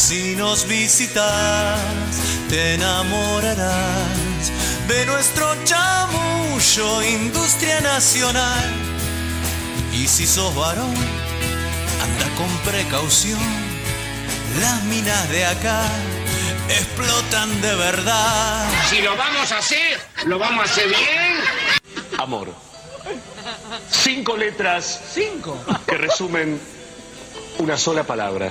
Si nos visitas, te enamorarás de nuestro chamullo, industria nacional. Y si sos varón, anda con precaución. Las minas de acá explotan de verdad. Si lo vamos a hacer, lo vamos a hacer bien. Amor. Cinco letras. Cinco. Que resumen una sola palabra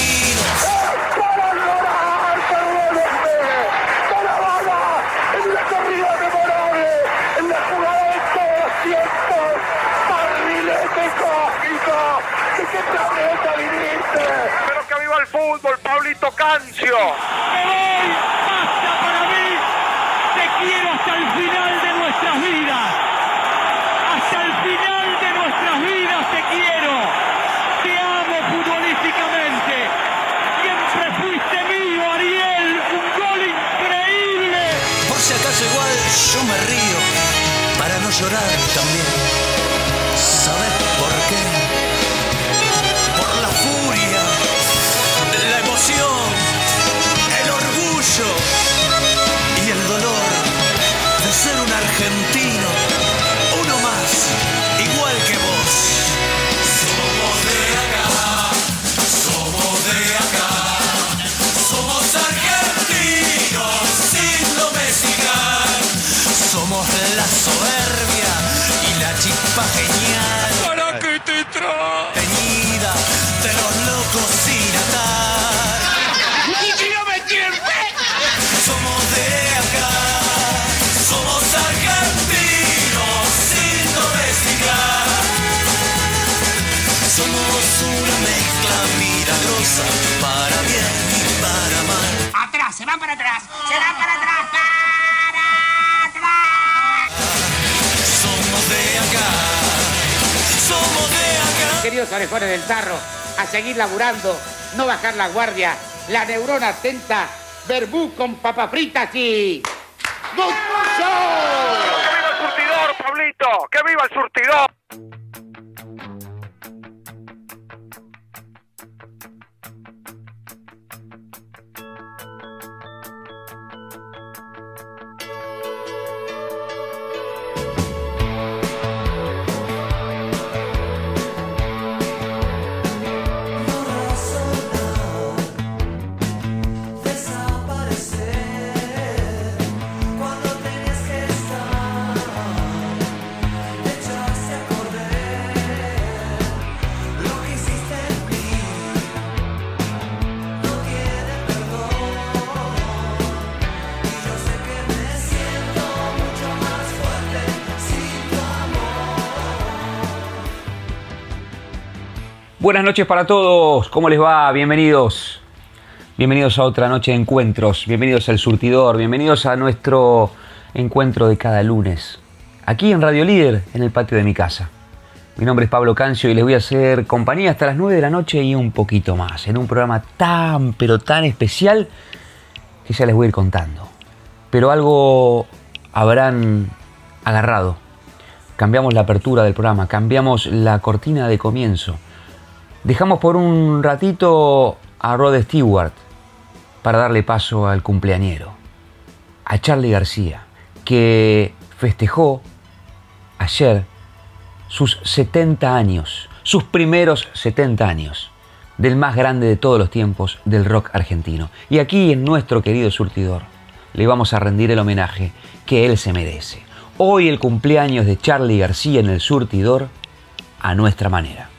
Pero que viva el fútbol, Pablito Cancio. Me voy, basta para mí. Te quiero hasta el final de nuestras vidas. Hasta el final de nuestras vidas te quiero. Te amo futbolísticamente. Siempre fuiste mío, Ariel. Un gol increíble. Por si acaso igual yo me río para no llorar también. Teñida de los locos sin atar. ¡Y si no me entiende! ¿eh? Somos de acá, somos argentinos sin domesticar. Somos una mezcla milagrosa para bien y para mal. ¡Atrás! ¡Se van para atrás! ¡Se van para queridos orejones del tarro, a seguir laburando, no bajar la guardia, la neurona atenta, verbú con papas fritas y... ¡Bucucho! ¡Que viva el surtidor, Pablito! ¡Que viva el surtidor! Buenas noches para todos, ¿cómo les va? Bienvenidos. Bienvenidos a otra noche de encuentros, bienvenidos al surtidor, bienvenidos a nuestro encuentro de cada lunes, aquí en Radio Líder, en el patio de mi casa. Mi nombre es Pablo Cancio y les voy a hacer compañía hasta las 9 de la noche y un poquito más, en un programa tan, pero tan especial que ya les voy a ir contando. Pero algo habrán agarrado. Cambiamos la apertura del programa, cambiamos la cortina de comienzo. Dejamos por un ratito a Rod Stewart para darle paso al cumpleañero, a Charlie García, que festejó ayer sus 70 años, sus primeros 70 años, del más grande de todos los tiempos del rock argentino. Y aquí en nuestro querido surtidor le vamos a rendir el homenaje que él se merece. Hoy el cumpleaños de Charlie García en el surtidor a nuestra manera.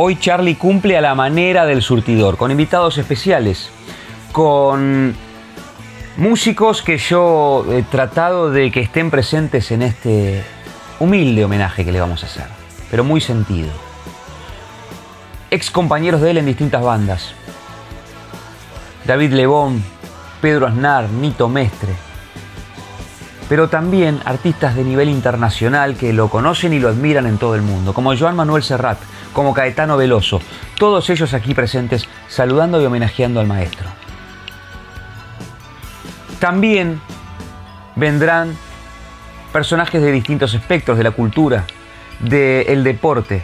Hoy Charlie cumple a la manera del surtidor, con invitados especiales, con músicos que yo he tratado de que estén presentes en este humilde homenaje que le vamos a hacer, pero muy sentido. Ex compañeros de él en distintas bandas. David Lebón, Pedro Aznar, Nito Mestre. Pero también artistas de nivel internacional que lo conocen y lo admiran en todo el mundo, como Joan Manuel Serrat, como Caetano Veloso, todos ellos aquí presentes saludando y homenajeando al maestro. También vendrán personajes de distintos espectros de la cultura, del deporte,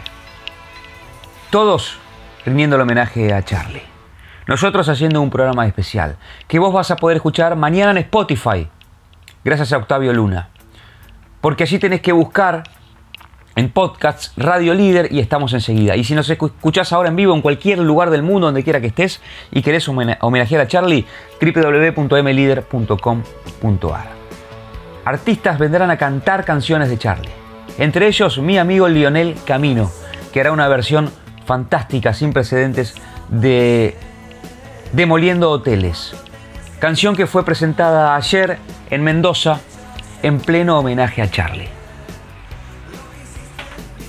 todos rindiendo el homenaje a Charlie. Nosotros haciendo un programa especial que vos vas a poder escuchar mañana en Spotify, gracias a Octavio Luna. Porque allí tenés que buscar en podcasts Radio Líder y estamos enseguida. Y si nos escuchás ahora en vivo en cualquier lugar del mundo, donde quiera que estés, y querés homenajear a Charlie, www.mlider.com.ar. Artistas vendrán a cantar canciones de Charlie. Entre ellos mi amigo Lionel Camino, que hará una versión fantástica, sin precedentes, de Demoliendo Hoteles. Canción que fue presentada ayer en Mendoza en pleno homenaje a Charlie.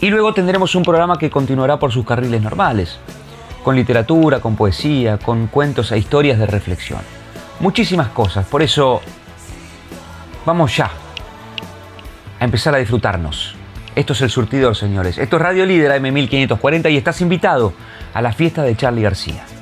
Y luego tendremos un programa que continuará por sus carriles normales, con literatura, con poesía, con cuentos e historias de reflexión. Muchísimas cosas, por eso vamos ya a empezar a disfrutarnos. Esto es el surtidor, señores. Esto es Radio Líder AM1540 y estás invitado a la fiesta de Charlie García.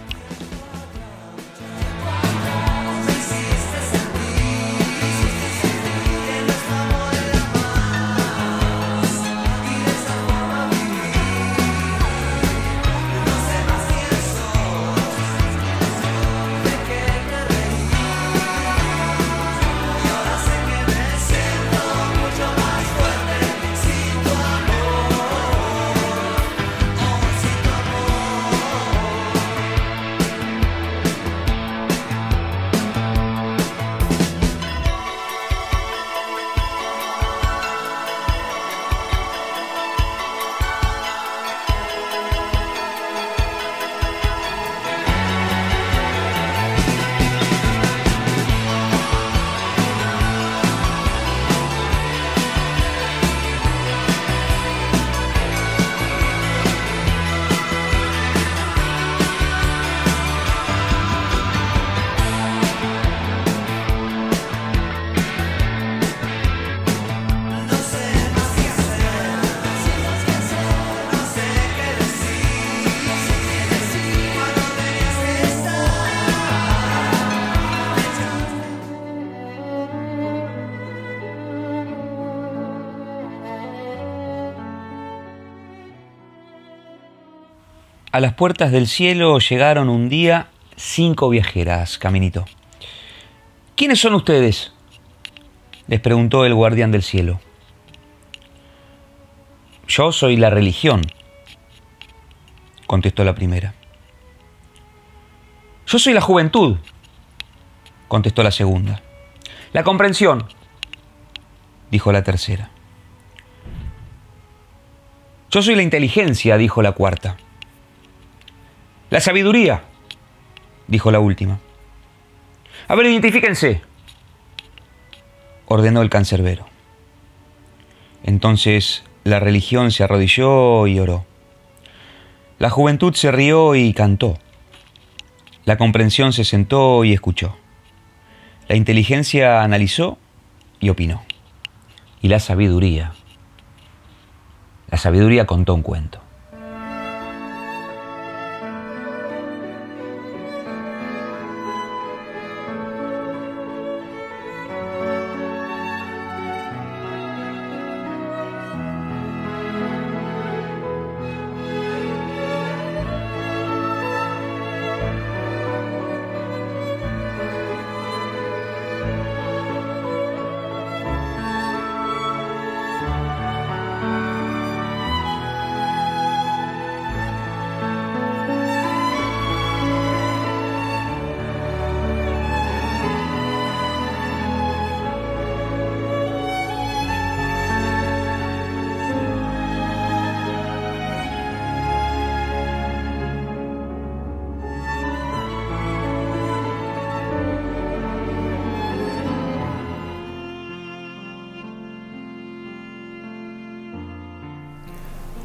A las puertas del cielo llegaron un día cinco viajeras, Caminito. ¿Quiénes son ustedes? les preguntó el guardián del cielo. Yo soy la religión, contestó la primera. Yo soy la juventud, contestó la segunda. La comprensión, dijo la tercera. Yo soy la inteligencia, dijo la cuarta. La sabiduría, dijo la última. A ver, identifíquense, ordenó el cancerbero. Entonces la religión se arrodilló y oró. La juventud se rió y cantó. La comprensión se sentó y escuchó. La inteligencia analizó y opinó. Y la sabiduría, la sabiduría contó un cuento.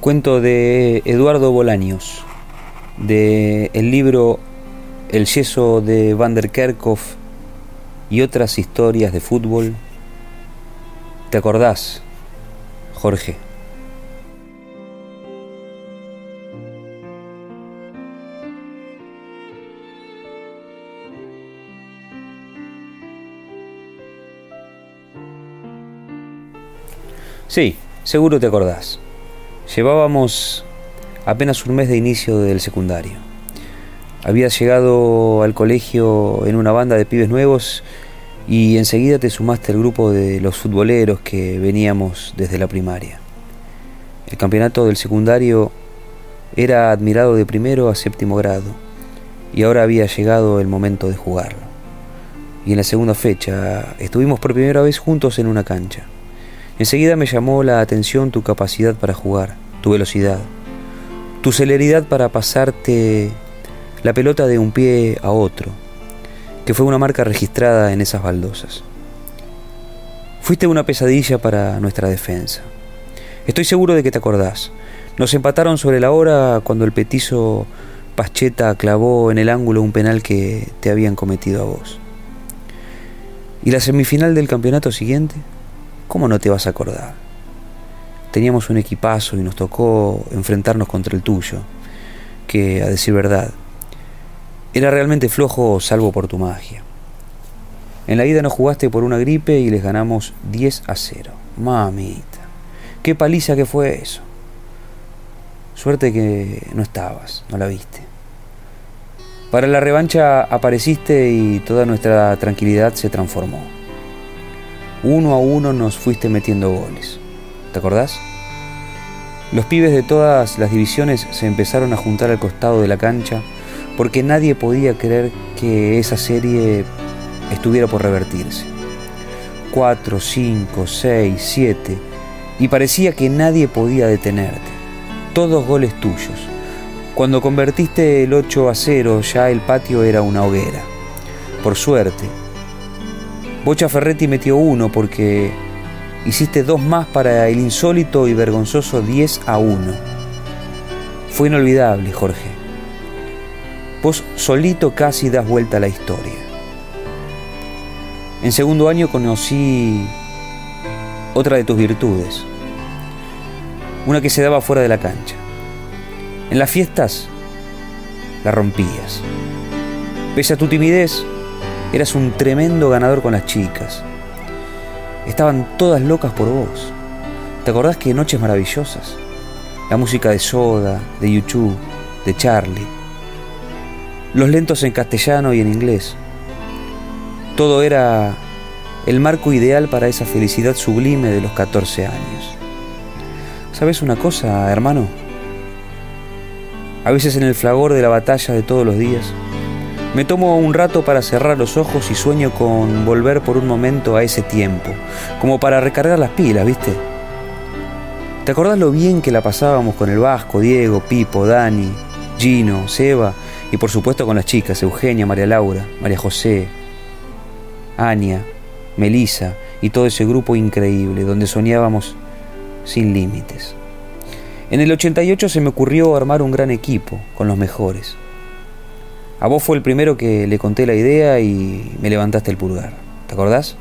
Cuento de Eduardo Bolaños, de el libro El yeso de Van der Kerkhoff y otras historias de fútbol. ¿Te acordás, Jorge? Sí, seguro te acordás. Llevábamos apenas un mes de inicio del secundario. Habías llegado al colegio en una banda de pibes nuevos y enseguida te sumaste al grupo de los futboleros que veníamos desde la primaria. El campeonato del secundario era admirado de primero a séptimo grado y ahora había llegado el momento de jugarlo. Y en la segunda fecha estuvimos por primera vez juntos en una cancha. Enseguida me llamó la atención tu capacidad para jugar, tu velocidad, tu celeridad para pasarte la pelota de un pie a otro, que fue una marca registrada en esas baldosas. Fuiste una pesadilla para nuestra defensa. Estoy seguro de que te acordás. Nos empataron sobre la hora cuando el petizo Pascheta clavó en el ángulo un penal que te habían cometido a vos. ¿Y la semifinal del campeonato siguiente? ¿Cómo no te vas a acordar? Teníamos un equipazo y nos tocó enfrentarnos contra el tuyo, que, a decir verdad, era realmente flojo salvo por tu magia. En la ida nos jugaste por una gripe y les ganamos 10 a 0. Mamita, qué paliza que fue eso. Suerte que no estabas, no la viste. Para la revancha apareciste y toda nuestra tranquilidad se transformó. Uno a uno nos fuiste metiendo goles. ¿Te acordás? Los pibes de todas las divisiones se empezaron a juntar al costado de la cancha porque nadie podía creer que esa serie estuviera por revertirse. Cuatro, cinco, seis, siete, y parecía que nadie podía detenerte. Todos goles tuyos. Cuando convertiste el 8 a 0 ya el patio era una hoguera. Por suerte, Bocha Ferretti metió uno porque hiciste dos más para el insólito y vergonzoso 10 a 1. Fue inolvidable, Jorge. Vos solito casi das vuelta a la historia. En segundo año conocí otra de tus virtudes, una que se daba fuera de la cancha. En las fiestas la rompías. Pese a tu timidez, Eras un tremendo ganador con las chicas. Estaban todas locas por vos. ¿Te acordás que Noches Maravillosas? La música de Soda, de YouTube, de Charlie. Los lentos en castellano y en inglés. Todo era el marco ideal para esa felicidad sublime de los 14 años. ¿Sabes una cosa, hermano? A veces en el flagor de la batalla de todos los días, Me tomo un rato para cerrar los ojos y sueño con volver por un momento a ese tiempo, como para recargar las pilas, ¿viste? ¿Te acordás lo bien que la pasábamos con el Vasco, Diego, Pipo, Dani, Gino, Seba y por supuesto con las chicas, Eugenia, María Laura, María José, Ania, Melisa y todo ese grupo increíble donde soñábamos sin límites. En el 88 se me ocurrió armar un gran equipo con los mejores. A vos fue el primero que le conté la idea y me levantaste el pulgar. ¿Te acordás?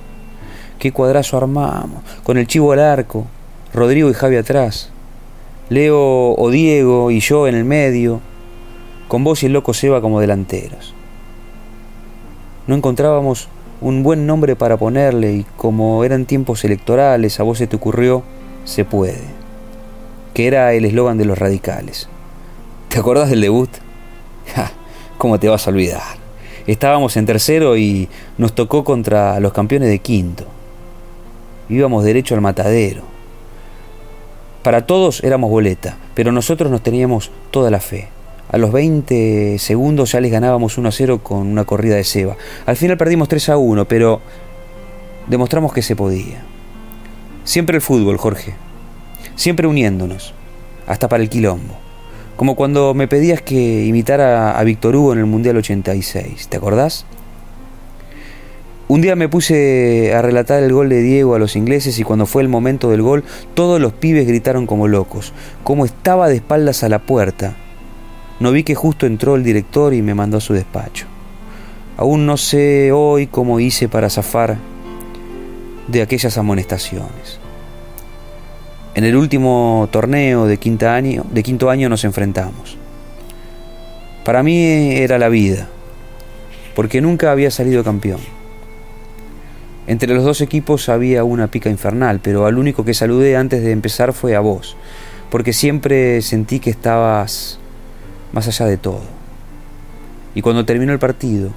Qué cuadrazo armamos, con el chivo al arco, Rodrigo y Javi atrás, Leo o Diego y yo en el medio, con vos y el loco Seba como delanteros. No encontrábamos un buen nombre para ponerle y como eran tiempos electorales, a vos se te ocurrió, se puede, que era el eslogan de los radicales. ¿Te acordás del debut? ¿Cómo te vas a olvidar? Estábamos en tercero y nos tocó contra los campeones de quinto. Íbamos derecho al matadero. Para todos éramos boleta, pero nosotros nos teníamos toda la fe. A los 20 segundos ya les ganábamos 1 a 0 con una corrida de Seba. Al final perdimos 3 a 1, pero demostramos que se podía. Siempre el fútbol, Jorge. Siempre uniéndonos, hasta para el quilombo. Como cuando me pedías que imitara a Víctor Hugo en el Mundial 86, ¿te acordás? Un día me puse a relatar el gol de Diego a los ingleses y cuando fue el momento del gol, todos los pibes gritaron como locos, como estaba de espaldas a la puerta. No vi que justo entró el director y me mandó a su despacho. Aún no sé hoy cómo hice para zafar de aquellas amonestaciones. En el último torneo de, quinta año, de quinto año nos enfrentamos. Para mí era la vida, porque nunca había salido campeón. Entre los dos equipos había una pica infernal, pero al único que saludé antes de empezar fue a vos, porque siempre sentí que estabas más allá de todo. Y cuando terminó el partido,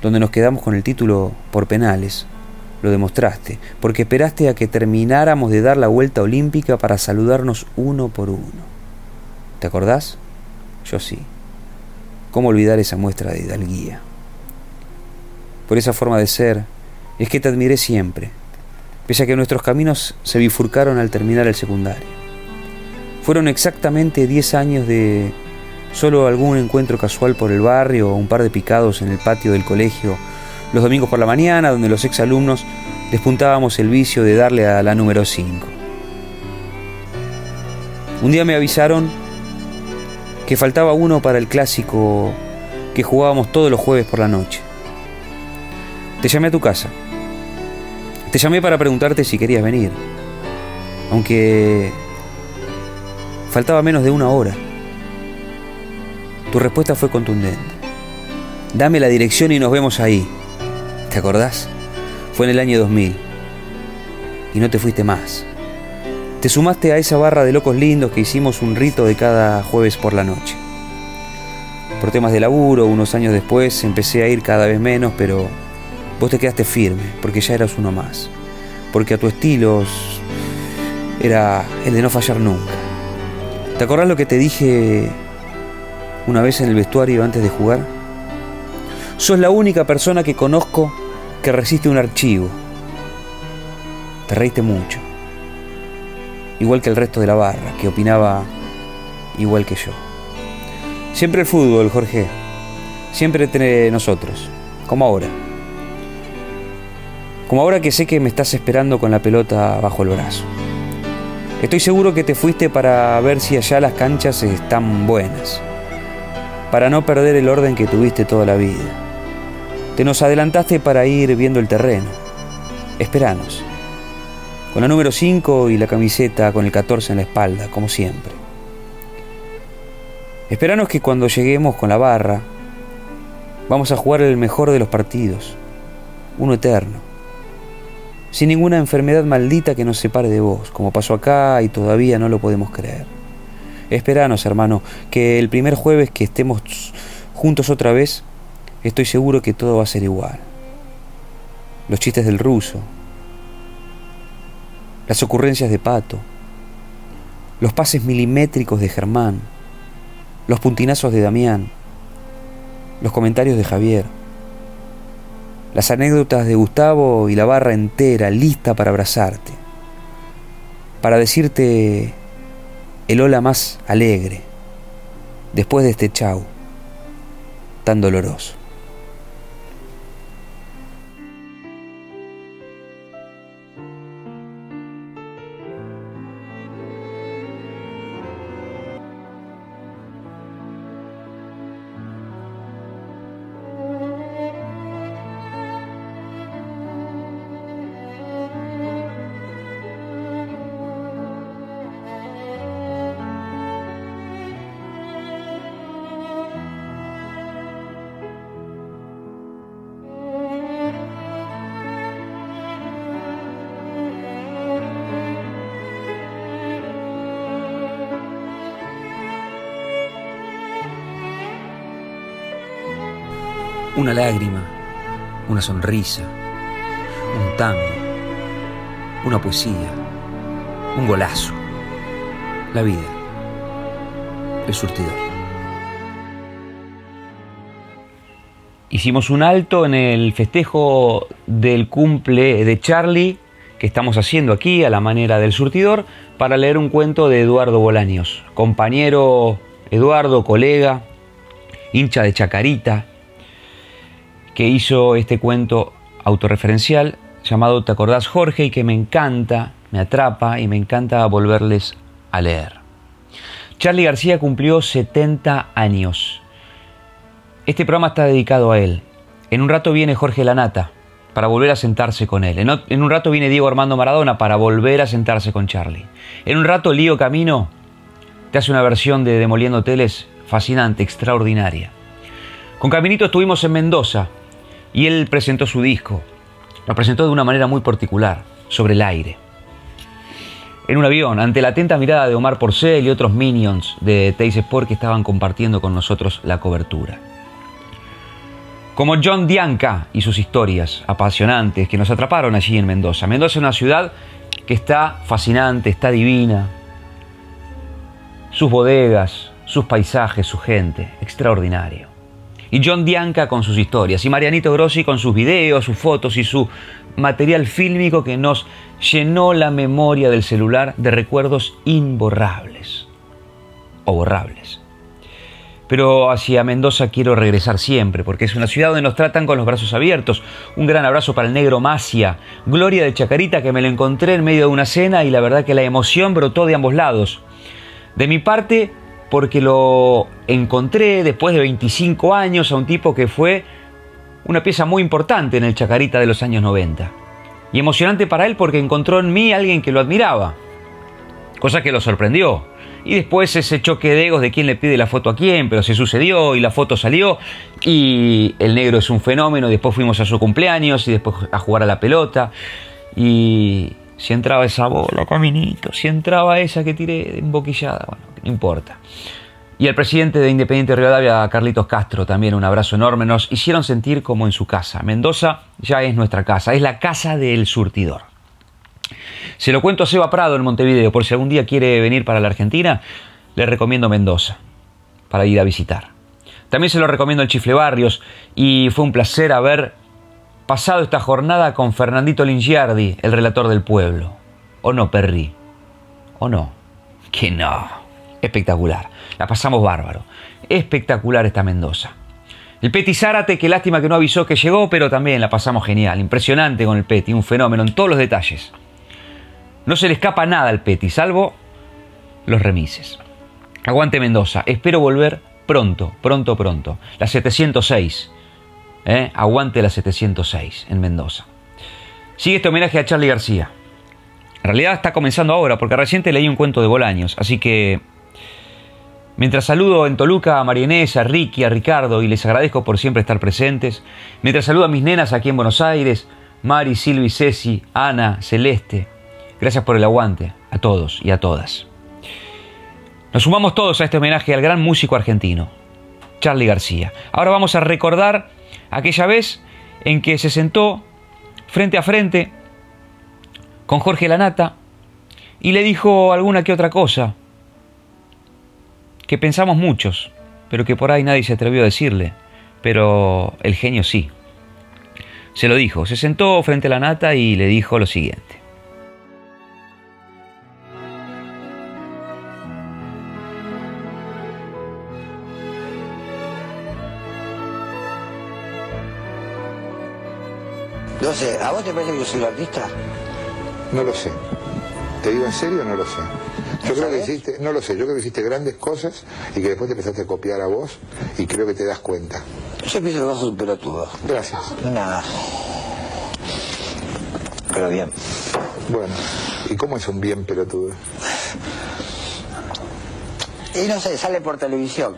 donde nos quedamos con el título por penales, lo demostraste, porque esperaste a que termináramos de dar la vuelta olímpica para saludarnos uno por uno. ¿Te acordás? Yo sí. ¿Cómo olvidar esa muestra de hidalguía? Por esa forma de ser, es que te admiré siempre, pese a que nuestros caminos se bifurcaron al terminar el secundario. Fueron exactamente 10 años de solo algún encuentro casual por el barrio o un par de picados en el patio del colegio los domingos por la mañana, donde los exalumnos despuntábamos el vicio de darle a la número 5. Un día me avisaron que faltaba uno para el clásico que jugábamos todos los jueves por la noche. Te llamé a tu casa. Te llamé para preguntarte si querías venir. Aunque faltaba menos de una hora. Tu respuesta fue contundente. Dame la dirección y nos vemos ahí. ¿Te acordás? Fue en el año 2000. Y no te fuiste más. Te sumaste a esa barra de locos lindos que hicimos un rito de cada jueves por la noche. Por temas de laburo, unos años después empecé a ir cada vez menos, pero vos te quedaste firme, porque ya eras uno más. Porque a tu estilo era el de no fallar nunca. ¿Te acordás lo que te dije una vez en el vestuario antes de jugar? Sos la única persona que conozco que resiste un archivo. Te reíste mucho. Igual que el resto de la barra, que opinaba igual que yo. Siempre el fútbol, Jorge. Siempre entre nosotros. Como ahora. Como ahora que sé que me estás esperando con la pelota bajo el brazo. Estoy seguro que te fuiste para ver si allá las canchas están buenas. Para no perder el orden que tuviste toda la vida. Te nos adelantaste para ir viendo el terreno. Esperanos. Con la número 5 y la camiseta con el 14 en la espalda, como siempre. Esperanos que cuando lleguemos con la barra, vamos a jugar el mejor de los partidos. Uno eterno. Sin ninguna enfermedad maldita que nos separe de vos, como pasó acá y todavía no lo podemos creer. Esperanos, hermano, que el primer jueves que estemos juntos otra vez, estoy seguro que todo va a ser igual. Los chistes del ruso, las ocurrencias de Pato, los pases milimétricos de Germán, los puntinazos de Damián, los comentarios de Javier, las anécdotas de Gustavo y la barra entera lista para abrazarte, para decirte el hola más alegre, después de este chau tan doloroso. Una lágrima, una sonrisa, un tango, una poesía, un golazo. La vida, el surtidor. Hicimos un alto en el festejo del cumple de Charlie que estamos haciendo aquí a la manera del surtidor para leer un cuento de Eduardo Bolaños, compañero Eduardo, colega, hincha de Chacarita, que hizo este cuento autorreferencial llamado Te acordás Jorge y que me encanta, me atrapa y me encanta volverles a leer. Charlie García cumplió 70 años. Este programa está dedicado a él. En un rato viene Jorge Lanata para volver a sentarse con él. En un rato viene Diego Armando Maradona para volver a sentarse con Charlie. En un rato Lío Camino te hace una versión de Demoliendo Hoteles fascinante, extraordinaria. Con Caminito estuvimos en Mendoza y él presentó su disco. Lo presentó de una manera muy particular, sobre el aire. En un avión, ante la atenta mirada de Omar Porcel y otros minions de Teis Sport que estaban compartiendo con nosotros la cobertura. Como John Dianca y sus historias apasionantes que nos atraparon allí en Mendoza. Mendoza es una ciudad que está fascinante, está divina. Sus bodegas, sus paisajes, su gente, extraordinario y John Dianca con sus historias, y Marianito Grossi con sus videos, sus fotos y su material fílmico que nos llenó la memoria del celular de recuerdos imborrables o borrables. Pero hacia Mendoza quiero regresar siempre, porque es una ciudad donde nos tratan con los brazos abiertos. Un gran abrazo para el negro Macia, Gloria de Chacarita, que me lo encontré en medio de una cena y la verdad que la emoción brotó de ambos lados. De mi parte, porque lo encontré después de 25 años a un tipo que fue una pieza muy importante en el Chacarita de los años 90. Y emocionante para él porque encontró en mí a alguien que lo admiraba, cosa que lo sorprendió. Y después ese choque de egos de quién le pide la foto a quién, pero se sucedió y la foto salió y el negro es un fenómeno, después fuimos a su cumpleaños y después a jugar a la pelota y si entraba esa bola, caminito, si entraba esa que tiré emboquillada, bueno, no importa. Y el presidente de Independiente Rivadavia, Carlitos Castro, también un abrazo enorme. Nos hicieron sentir como en su casa. Mendoza ya es nuestra casa, es la casa del surtidor. Se lo cuento a Seba Prado en Montevideo, por si algún día quiere venir para la Argentina, le recomiendo Mendoza para ir a visitar. También se lo recomiendo el Chifle Barrios y fue un placer haber pasado esta jornada con Fernandito Lingiardi, el relator del pueblo. ¿O no, Perry? ¿O no? Que no espectacular. La pasamos bárbaro. Espectacular esta Mendoza. El Peti Zárate, qué lástima que no avisó que llegó, pero también la pasamos genial. Impresionante con el Peti, un fenómeno en todos los detalles. No se le escapa nada al Peti, salvo los remises. Aguante Mendoza, espero volver pronto, pronto, pronto. La 706. ¿Eh? Aguante la 706 en Mendoza. Sigue este homenaje a Charlie García. En realidad está comenzando ahora, porque reciente leí un cuento de Bolaños, así que Mientras saludo en Toluca a Marianés, a Ricky, a Ricardo y les agradezco por siempre estar presentes. Mientras saludo a mis nenas aquí en Buenos Aires, Mari, Silvi, Ceci, Ana, Celeste. Gracias por el aguante, a todos y a todas. Nos sumamos todos a este homenaje al gran músico argentino, Charlie García. Ahora vamos a recordar aquella vez en que se sentó frente a frente con Jorge Lanata y le dijo alguna que otra cosa que pensamos muchos, pero que por ahí nadie se atrevió a decirle, pero el genio sí. Se lo dijo, se sentó frente a la nata y le dijo lo siguiente. Vos te parece que yo soy un artista? No lo sé. ¿Te digo en serio? No lo sé. Yo creo que hiciste, no lo sé, yo creo que hiciste grandes cosas y que después te empezaste a copiar a vos y creo que te das cuenta. Yo pienso que vos sos un pelotudo. Gracias. Nada. Pero bien. Bueno, ¿y cómo es un bien pelotudo? Y no sé, sale por televisión.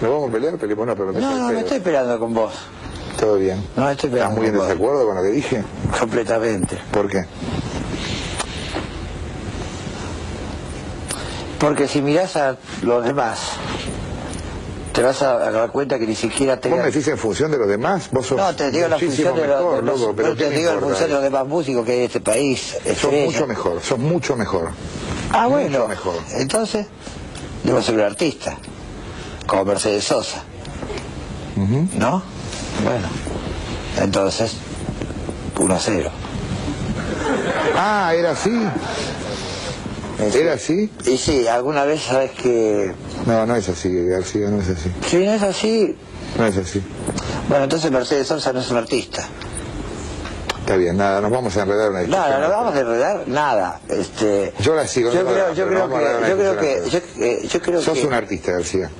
¿Nos vamos a pelear? Peleemos, no, pero me No, no, me estoy peleando con vos. Todo bien. No, estoy ¿Estás muy en desacuerdo con lo que dije? Completamente. ¿Por qué? Porque si mirás a los demás, te vas a dar cuenta que ni siquiera te... ¿Vos me decís en función de los demás? Vos sos No, te digo la función de los, demás músicos que hay en este país. Sos estrellas. mucho mejor, sos mucho mejor. Ah, bueno. Mucho mejor. Entonces, debo ser un artista. Como Mercedes Sosa. ¿No? Bueno. Entonces, 1 a 0. Ah, era así. ¿Era así? Y sí, alguna vez sabes que... No, no es así, García, no es así. Si no es así, No es así. bueno, entonces Mercedes Sosa no es un artista. Está bien, nada, nos vamos a enredar en una discusión. Nada, no vamos a enredar nada. Este, Yo la sigo, yo no creo, yo creo que, yo creo que, yo, eh, yo creo Sos que, un artista, García.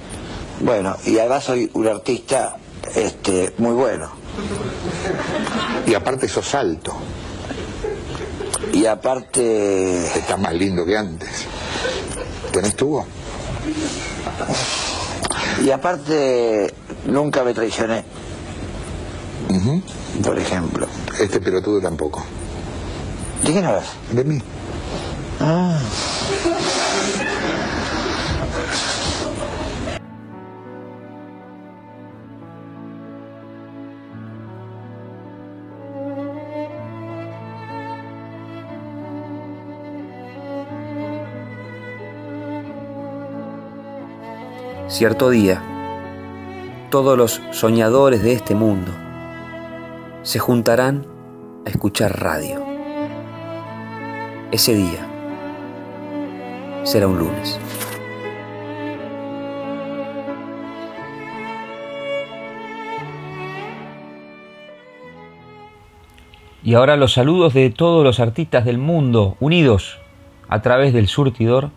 bueno, y además soy un artista, este, muy bueno. Y aparte sos alto. Y aparte, Estás más lindo que antes. ¿Tenés tubo? y aparte, nunca me traicioné, por ejemplo. Este pelotudo tampoco. ¿De quién hablas? De mí. Ah. Cierto día, todos los soñadores de este mundo se juntarán a escuchar radio. Ese día será un lunes. Y ahora los saludos de todos los artistas del mundo unidos a través del surtidor,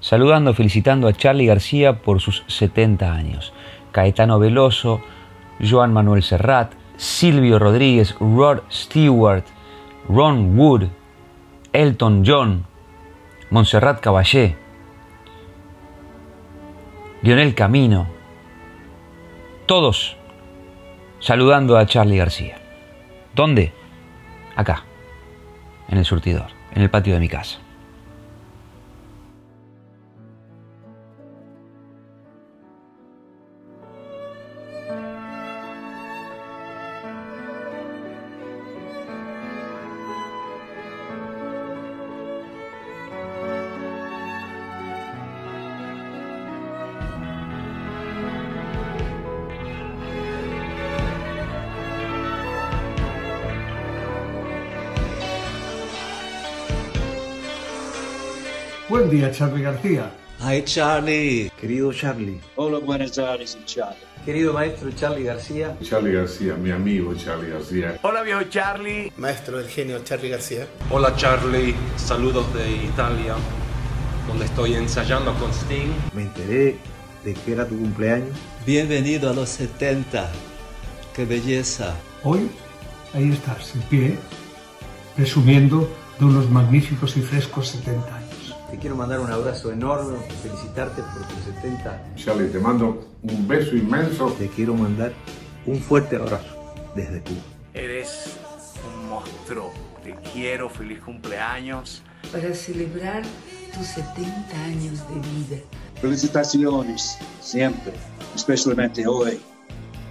saludando, felicitando a Charlie García por sus 70 años. Caetano Veloso, Joan Manuel Serrat, Silvio Rodríguez, Rod Stewart, Ron Wood, Elton John, Montserrat Caballé, Lionel Camino, todos saludando a Charlie García. ¿Dónde? Acá, en el surtidor, en el patio de mi casa. Buen día, Charlie García. Hi Charlie. Querido Charlie. Hola, buenas tardes, Charlie. Querido maestro Charlie García. Charlie García, mi amigo Charlie García. Hola viejo Charlie. Maestro del genio Charlie García. Hola Charlie, saludos de Italia, donde estoy ensayando con Sting. Me enteré de que era tu cumpleaños. Bienvenido a los 70. Qué belleza. Hoy, ahí estás, en pie, presumiendo de unos magníficos y frescos 70 años. Te quiero mandar un abrazo enorme, felicitarte por tus 70. Charlie, te mando un beso inmenso. Te quiero mandar un fuerte abrazo desde Cuba. Eres un monstruo. Te quiero, feliz cumpleaños. Para celebrar tus 70 años de vida. Felicitaciones, siempre, especialmente hoy,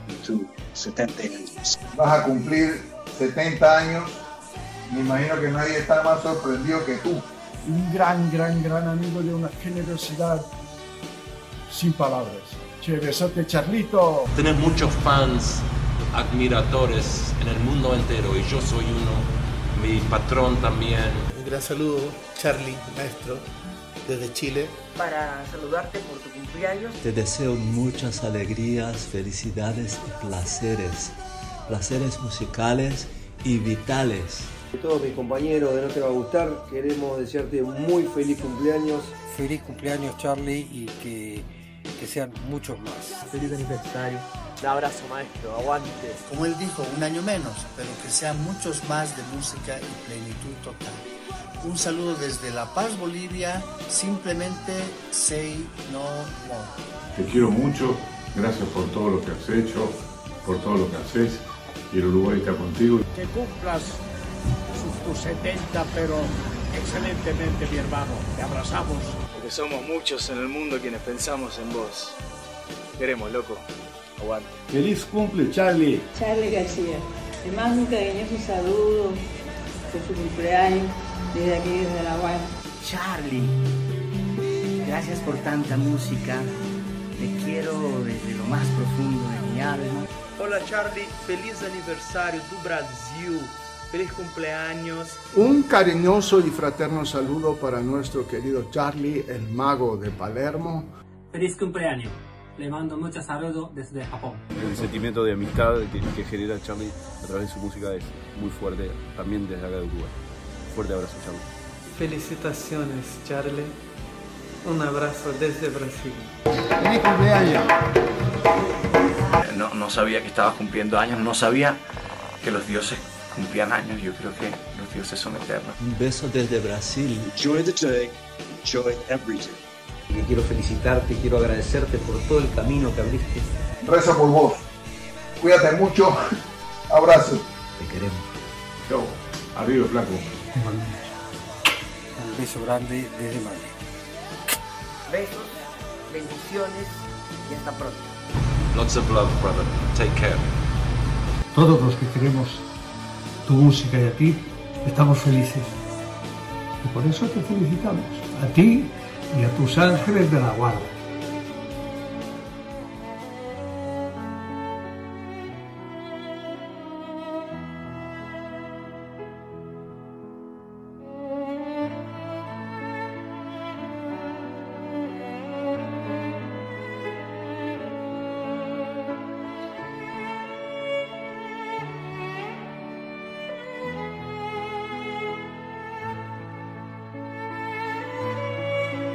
en tus 70 años. Vas a cumplir 70 años. Me imagino que nadie está más sorprendido que tú. Un gran, gran, gran amigo de una generosidad sin palabras. Che, besote, Charlito. Tenés muchos fans, admiradores en el mundo entero y yo soy uno, mi patrón también. Un gran saludo, Charlie, maestro, desde Chile. Para saludarte por tu cumpleaños. Te deseo muchas alegrías, felicidades y placeres. Placeres musicales y vitales. De todos mis compañeros de No Te Va a Gustar, queremos desearte un muy feliz cumpleaños. Feliz cumpleaños Charlie y que, que sean muchos más. Feliz aniversario. Un abrazo maestro, aguante. Como él dijo, un año menos, pero que sean muchos más de música y plenitud total. Un saludo desde La Paz, Bolivia, simplemente say no more. Te quiero mucho, gracias por todo lo que has hecho, por todo lo que haces y el Uruguay está contigo. Que cumplas tus 70, pero excelentemente, mi hermano. Te abrazamos. Porque somos muchos en el mundo quienes pensamos en vos. Queremos, loco. Aguante. Feliz cumple, Charlie. Charlie García. Le mando un cariñoso saludo por su cumpleaños desde aquí, desde La Habana. Charlie, gracias por tanta música. Te quiero desde lo más profundo de mi alma. Hola Charlie, feliz aniversario do Brasil. Feliz cumpleaños. Un cariñoso y fraterno saludo para nuestro querido Charlie, el mago de Palermo. Feliz cumpleaños. Le mando muchos saludos desde Japón. El sentimiento de amistad que, que, genera Charlie a través de su música es muy fuerte, también desde acá de Uruguay. Fuerte abrazo, Charlie. Felicitaciones, Charlie. Un abrazo desde Brasil. ¡Feliz cumpleaños! No, no sabía que estabas cumpliendo años, no sabía que los dioses cumplían años. Yo creo que los dioses son eternos. Un beso desde Brasil. Enjoy the day, enjoy everything. Y quiero felicitarte, quiero agradecerte por todo el camino que abriste. Reza por vos. Cuídate mucho. Abrazo. Te queremos. Chau. Arriba, flaco. Un beso grande desde Madrid. Besos, bendiciones y hasta pronto. Lots of love, brother. Take care. Todos los que queremos tu música y a ti, estamos felices. Y por eso te felicitamos, a ti y a tus ángeles de la guarda.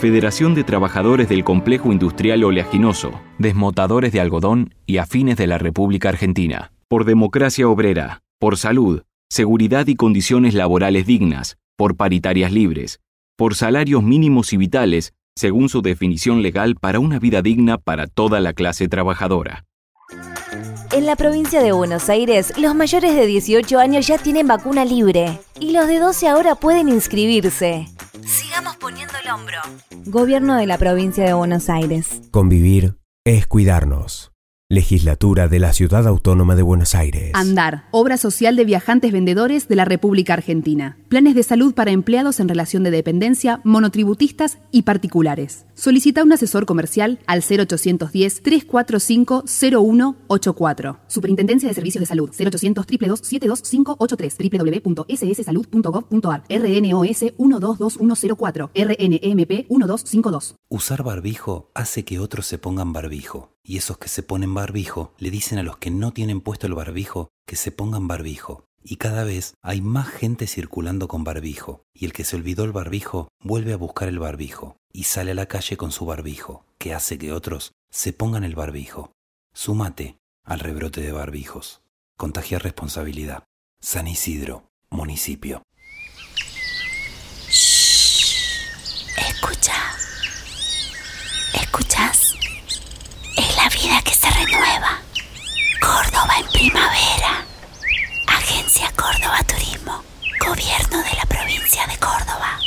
Federación de Trabajadores del Complejo Industrial Oleaginoso, Desmotadores de Algodón y Afines de la República Argentina. Por democracia obrera, por salud, seguridad y condiciones laborales dignas, por paritarias libres, por salarios mínimos y vitales, según su definición legal para una vida digna para toda la clase trabajadora. En la provincia de Buenos Aires, los mayores de 18 años ya tienen vacuna libre y los de 12 ahora pueden inscribirse. Sigamos poniendo Gobierno de la provincia de Buenos Aires. Convivir es cuidarnos. Legislatura de la Ciudad Autónoma de Buenos Aires. Andar, obra social de viajantes vendedores de la República Argentina. Planes de salud para empleados en relación de dependencia, monotributistas y particulares. Solicita un asesor comercial al 0810-345-0184. Superintendencia de Servicios de Salud 0800 72583 www.sssalud.gov.ar RNOS 122104 RNMP 1252. Usar barbijo hace que otros se pongan barbijo. Y esos que se ponen barbijo le dicen a los que no tienen puesto el barbijo que se pongan barbijo. Y cada vez hay más gente circulando con barbijo. Y el que se olvidó el barbijo vuelve a buscar el barbijo. Y sale a la calle con su barbijo, que hace que otros se pongan el barbijo. Súmate al rebrote de barbijos. Contagiar responsabilidad. San Isidro, municipio. Escucha. ¿Escuchas? Es la vida que se renueva. Córdoba en primavera. Agencia Córdoba Turismo. Gobierno de la provincia de Córdoba.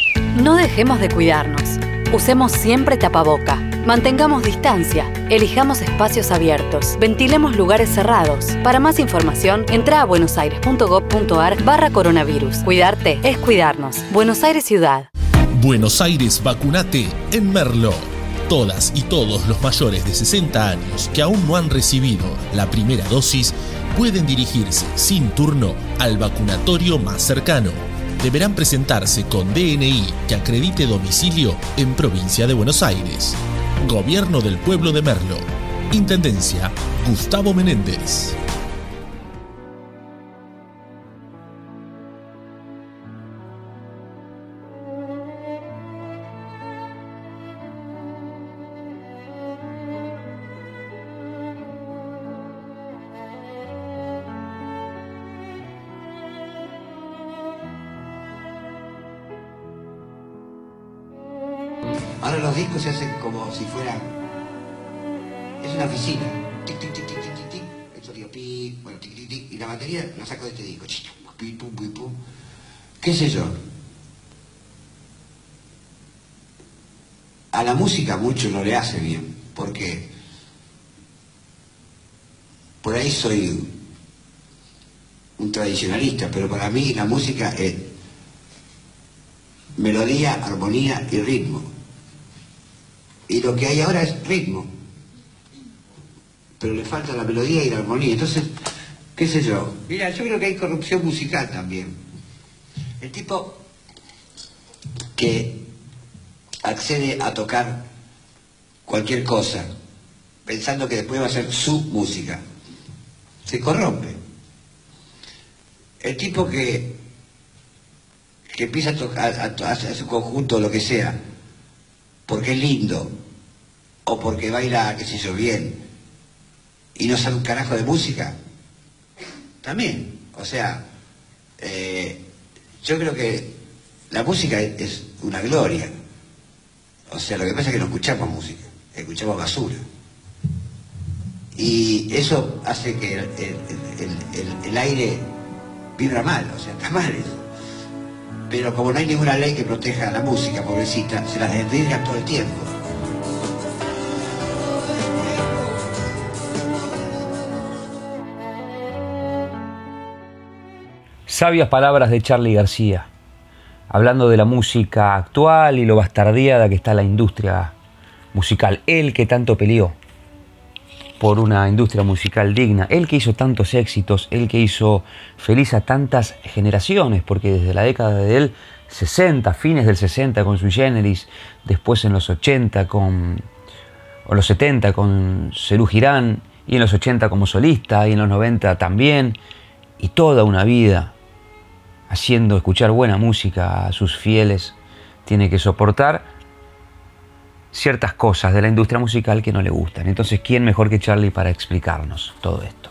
No dejemos de cuidarnos. Usemos siempre tapaboca. Mantengamos distancia. Elijamos espacios abiertos. Ventilemos lugares cerrados. Para más información, entra a buenosaires.gov.ar barra coronavirus. Cuidarte es cuidarnos. Buenos Aires Ciudad. Buenos Aires Vacunate en Merlo. Todas y todos los mayores de 60 años que aún no han recibido la primera dosis pueden dirigirse sin turno al vacunatorio más cercano. Deberán presentarse con DNI que acredite domicilio en provincia de Buenos Aires. Gobierno del Pueblo de Merlo. Intendencia Gustavo Menéndez. Mucho no le hace bien, porque por ahí soy un tradicionalista, pero para mí la música es melodía, armonía y ritmo. Y lo que hay ahora es ritmo. Pero le falta la melodía y la armonía. Entonces, qué sé yo. Mira, yo creo que hay corrupción musical también. El tipo que accede a tocar cualquier cosa, pensando que después va a ser su música, se corrompe. El tipo que, que empieza a tocar a, su conjunto, lo que sea, porque es lindo, o porque baila, qué sé yo, bien, y no sabe un carajo de música, también. O sea, eh, yo creo que la música es una gloria. O sea, lo que pasa es que no escuchamos música, escuchamos basura. Y eso hace que el, aire vibra mal, o sea, está mal eso. Pero como no hay ninguna ley que proteja a la música, pobrecita, se las desvirga todo el tiempo. Sabias palabras de Charlie García, hablando de la música actual y lo bastardeada que está la industria musical. Él que tanto peleó por una industria musical digna, él que hizo tantos éxitos, él que hizo feliz a tantas generaciones, porque desde la década del 60, fines del 60 con su generis, después en los 80 con, o los 70 con Cerú Girán, y en los 80 como solista, y en los 90 también, y toda una vida haciendo escuchar buena música a sus fieles, tiene que soportar ciertas cosas de la industria musical que no le gustan. Entonces, ¿quién mejor que Charlie para explicarnos todo esto?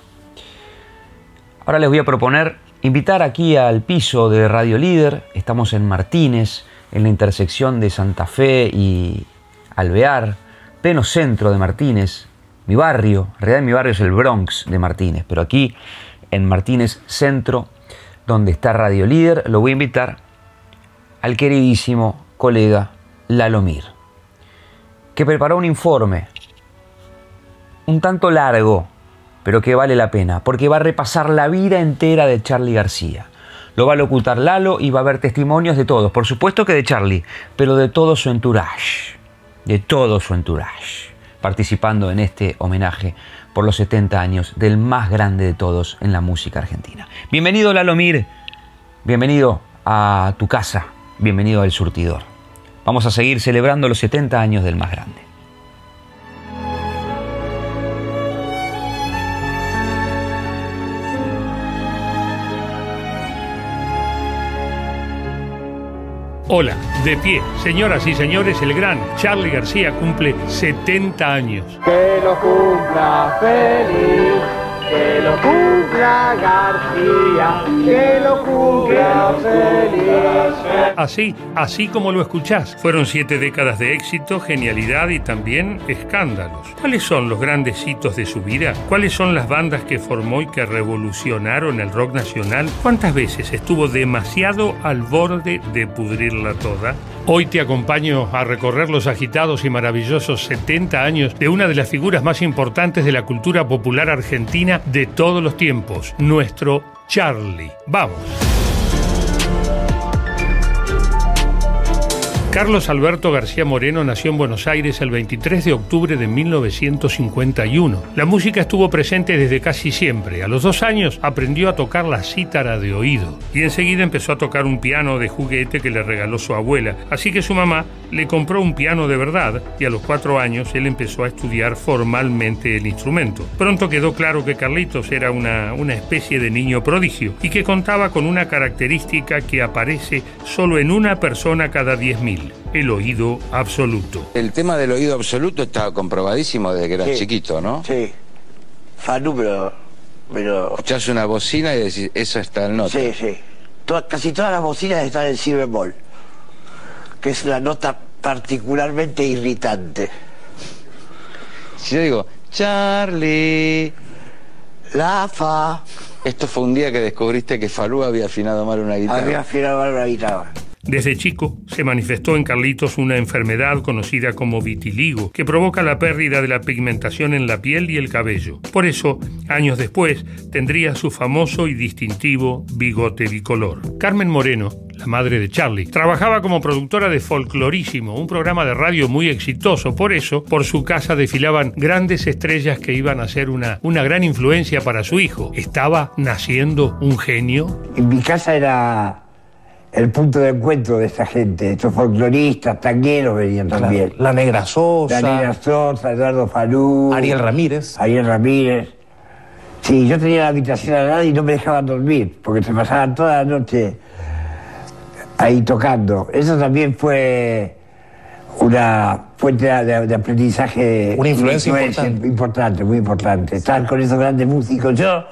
Ahora les voy a proponer invitar aquí al piso de Radio Líder. Estamos en Martínez, en la intersección de Santa Fe y Alvear, pleno centro de Martínez, mi barrio. En realidad mi barrio es el Bronx de Martínez, pero aquí en Martínez Centro, donde está Radio Líder, lo voy a invitar al queridísimo colega Lalomir que preparó un informe un tanto largo, pero que vale la pena, porque va a repasar la vida entera de Charlie García. Lo va a locutar Lalo y va a haber testimonios de todos, por supuesto que de Charlie, pero de todo su entourage, de todo su entourage, participando en este homenaje por los 70 años del más grande de todos en la música argentina. Bienvenido Lalo Mir, bienvenido a tu casa, bienvenido al surtidor. Vamos a seguir celebrando los 70 años del más grande. Hola, de pie, señoras y señores, el gran Charlie García cumple 70 años. Que lo cumpla feliz que lo cumpla García, que lo cumpla feliz. Así, así como lo escuchás, fueron siete décadas de éxito, genialidad y también escándalos. ¿Cuáles son los grandes hitos de su vida? ¿Cuáles son las bandas que formó y que revolucionaron el rock nacional? ¿Cuántas veces estuvo demasiado al borde de pudrirla toda? Hoy te acompaño a recorrer los agitados y maravillosos 70 años de una de las figuras más importantes de la cultura popular argentina de todos los tiempos, nuestro Charlie. Vamos. Carlos Alberto García Moreno nació en Buenos Aires el 23 de octubre de 1951. La música estuvo presente desde casi siempre. A los dos años aprendió a tocar la cítara de oído y enseguida empezó a tocar un piano de juguete que le regaló su abuela. Así que su mamá le compró un piano de verdad y a los cuatro años él empezó a estudiar formalmente el instrumento. Pronto quedó claro que Carlitos era una, una especie de niño prodigio y que contaba con una característica que aparece solo en una persona cada 10.000 el oído absoluto. El tema del oído absoluto estaba comprobadísimo desde que eras Sí. chiquito, ¿no? Sí. Fanu, pero. pero... Escuchás una bocina y decís, eso está en nota. Sí, sí. To- casi todas las bocinas están en si bemol, que es una nota particularmente irritante. Si yo digo, Charlie. La fa. Esto fue un día que descubriste que Falú había afinado mal una guitarra. Había afinado mal una guitarra. Desde chico se manifestó en Carlitos una enfermedad conocida como vitiligo, que provoca la pérdida de la pigmentación en la piel y el cabello. Por eso, años después, tendría su famoso y distintivo bigote bicolor. Carmen Moreno, la madre de Charlie, trabajaba como productora de Folclorísimo, un programa de radio muy exitoso. Por eso, por su casa desfilaban grandes estrellas que iban a ser una, una gran influencia para su hijo. ¿Estaba naciendo un genio? En mi casa era el punto de encuentro de esta gente. Estos folcloristas, tangueros venían también. La Negra Sosa. La Negra Sosa, Eduardo Falú. Ariel Ramírez. Ariel Ramírez. Sí, yo tenía la habitación al lado y no me dejaban dormir, porque se pasaban toda la noche ahí tocando. Eso también fue una fuente de, de aprendizaje. Una influencia importante. importante, muy importante. Estar con esos grandes músicos. Yo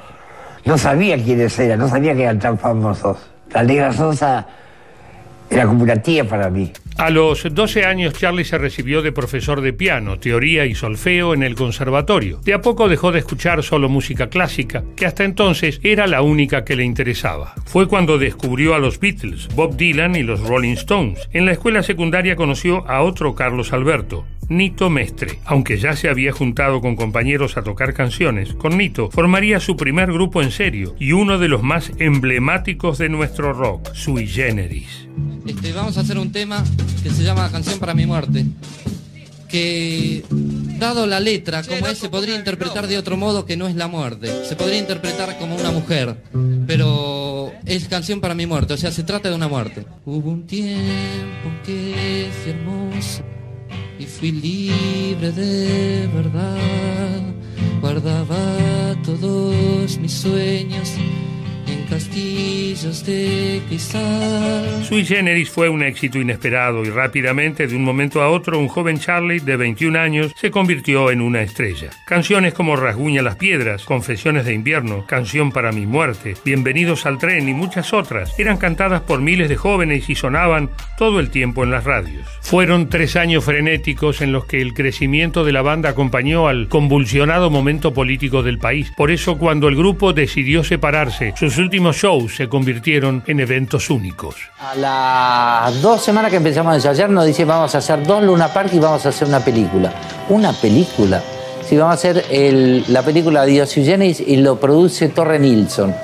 no sabía quiénes eran, no sabía que eran tan famosos. La Negra Sosa era como para mí. A los 12 años Charlie se recibió de profesor de piano, teoría y solfeo en el conservatorio. De a poco dejó de escuchar solo música clásica, que hasta entonces era la única que le interesaba. Fue cuando descubrió a los Beatles, Bob Dylan y los Rolling Stones. En la escuela secundaria conoció a otro Carlos Alberto, Nito Mestre. Aunque ya se había juntado con compañeros a tocar canciones, con Nito formaría su primer grupo en serio y uno de los más emblemáticos de nuestro rock, Sui Generis. Este, vamos a hacer un tema que se llama Canción para mi muerte. Que, dado la letra como es, se podría interpretar de otro modo que no es la muerte. Se podría interpretar como una mujer, pero es canción para mi muerte, o sea, se trata de una muerte. Hubo un tiempo que fui hermoso y fui libre de verdad. Guardaba todos mis sueños castillos de Generis fue un éxito inesperado y rápidamente, de un momento a otro, un joven Charlie de 21 años se convirtió en una estrella. Canciones como Rasguña las piedras, Confesiones de invierno, Canción para mi muerte, Bienvenidos al tren y muchas otras eran cantadas por miles de jóvenes y sonaban todo el tiempo en las radios. Fueron tres años frenéticos en los que el crecimiento de la banda acompañó al convulsionado momento político del país. Por eso, cuando el grupo decidió separarse, sus últimos shows se convirtieron en eventos únicos. A las dos semanas que empezamos a ensayar nos dice vamos a hacer dos Luna Park y vamos a hacer una película. ¿Una película? Sí, vamos a hacer el- la película de Dios Generis y lo produce Torre Nilsson.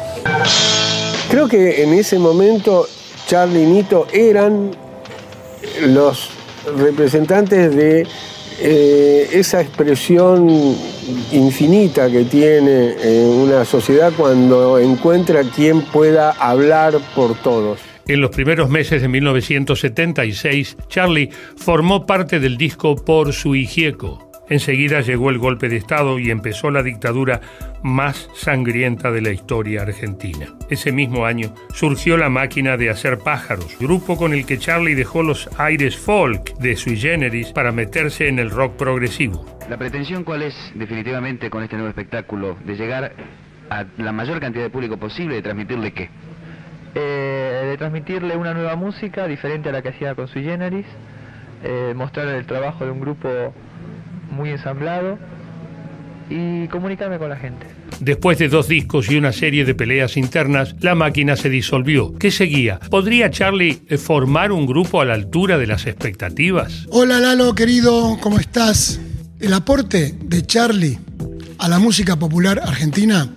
Creo que en ese momento Charlie y Nito eran los representantes de eh, esa expresión infinita que tiene eh, una sociedad cuando encuentra quien pueda hablar por todos. En los primeros meses de 1976, Charlie formó parte del disco Por su Hijieco. Enseguida llegó el golpe de Estado y empezó la dictadura más sangrienta de la historia argentina. Ese mismo año surgió la máquina de hacer pájaros, grupo con el que Charlie dejó los aires folk de sui generis para meterse en el rock progresivo. La pretensión cuál es definitivamente con este nuevo espectáculo, de llegar a la mayor cantidad de público posible, de transmitirle qué. Eh, de transmitirle una nueva música diferente a la que hacía con Sui Generis, eh, mostrar el trabajo de un grupo muy ensamblado y comunicarme con la gente. Después de dos discos y una serie de peleas internas, la máquina se disolvió. ¿Qué seguía? ¿Podría Charlie eh, formar un grupo a la altura de las expectativas? Hola Lalo, querido, ¿cómo estás? El aporte de Charlie a la música popular argentina,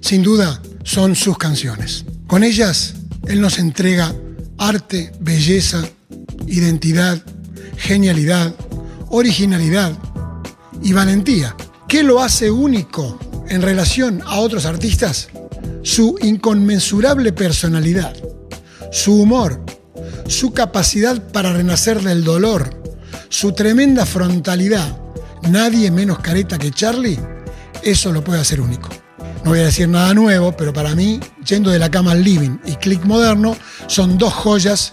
sin duda, son sus canciones. Con ellas, él nos entrega arte, belleza identidad, genialidad, originalidad y valentía. ¿Qué lo hace único en relación a otros artistas? Su inconmensurable personalidad, su humor, su capacidad para renacer del dolor, su tremenda frontalidad. Nadie menos careta que Charlie, eso lo puede hacer único. No voy a decir nada nuevo, pero para mí, yendo de la cama al living y click moderno, son dos joyas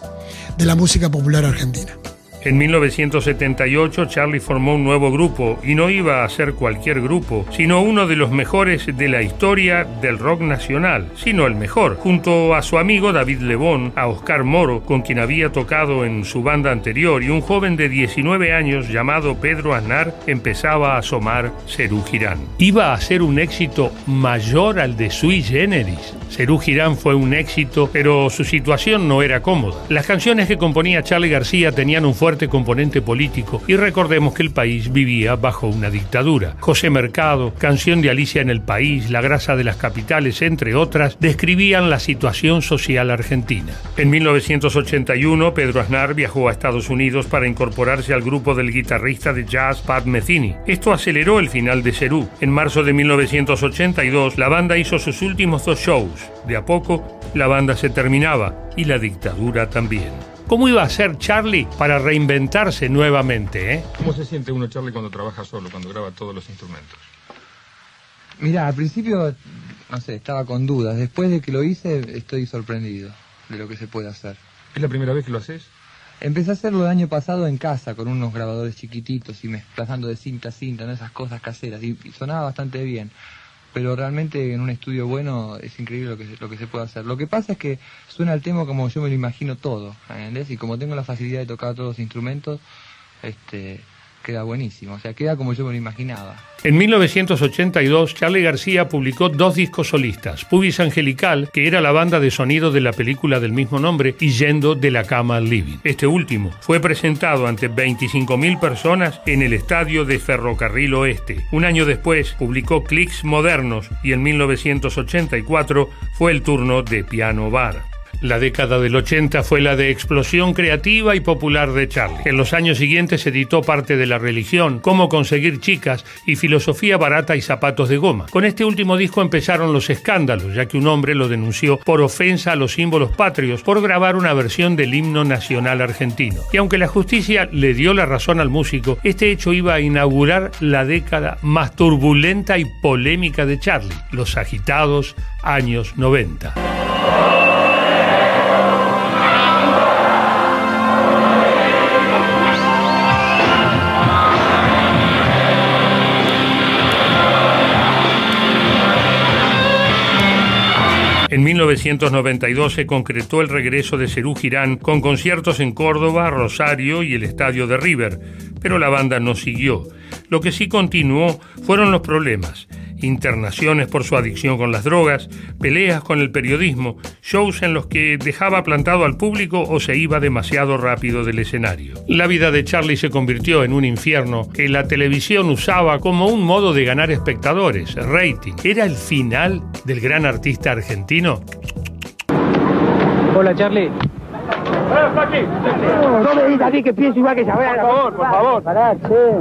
de la música popular argentina. En 1978 Charlie formó un nuevo grupo y no iba a ser cualquier grupo, sino uno de los mejores de la historia del rock nacional, sino el mejor, junto a su amigo David Lebón, a Oscar Moro, con quien había tocado en su banda anterior, y un joven de 19 años llamado Pedro Aznar empezaba a asomar Cerú Girán. Iba a ser un éxito mayor al de Sui Generis. Cerú Girán fue un éxito, pero su situación no era cómoda. Las canciones que componía Charlie García tenían un fuerte componente político y recordemos que el país vivía bajo una dictadura. José Mercado, Canción de Alicia en el País, La grasa de las capitales, entre otras, describían la situación social argentina. En 1981, Pedro Aznar viajó a Estados Unidos para incorporarse al grupo del guitarrista de jazz Pat Metheny. Esto aceleró el final de Cerú. En marzo de 1982, la banda hizo sus últimos dos shows. De a poco, la banda se terminaba y la dictadura también. ¿Cómo iba a ser Charlie para reinventarse nuevamente? Eh? ¿Cómo se siente uno, Charlie, cuando trabaja solo, cuando graba todos los instrumentos? Mira, al principio, no sé, estaba con dudas. Después de que lo hice, estoy sorprendido de lo que se puede hacer. ¿Es la primera vez que lo haces? Empecé a hacerlo el año pasado en casa, con unos grabadores chiquititos y desplazando de cinta a cinta, en esas cosas caseras, y sonaba bastante bien pero realmente en un estudio bueno es increíble lo que, lo que se puede hacer. Lo que pasa es que suena el tema como yo me lo imagino todo, ¿entendés? Y como tengo la facilidad de tocar todos los instrumentos, este, queda buenísimo, o sea, queda como yo me lo imaginaba. En 1982, Charlie García publicó dos discos solistas, Pubis Angelical, que era la banda de sonido de la película del mismo nombre, y Yendo de la cama living. Este último fue presentado ante 25.000 personas en el estadio de Ferrocarril Oeste. Un año después, publicó Clicks Modernos y en 1984 fue el turno de Piano Bar. La década del 80 fue la de explosión creativa y popular de Charlie. En los años siguientes editó parte de la religión, cómo conseguir chicas y filosofía barata y zapatos de goma. Con este último disco empezaron los escándalos, ya que un hombre lo denunció por ofensa a los símbolos patrios por grabar una versión del himno nacional argentino. Y aunque la justicia le dio la razón al músico, este hecho iba a inaugurar la década más turbulenta y polémica de Charlie, los agitados años 90. En 1992 se concretó el regreso de Cerú Girán con conciertos en Córdoba, Rosario y el estadio de River, pero la banda no siguió. Lo que sí continuó fueron los problemas internaciones por su adicción con las drogas, peleas con el periodismo, shows en los que dejaba plantado al público o se iba demasiado rápido del escenario. La vida de Charlie se convirtió en un infierno que la televisión usaba como un modo de ganar espectadores, rating. ¿Era el final del gran artista argentino? Hola Charlie. No me digas a mí que pienso igual que. Por favor, por favor. Pará, che.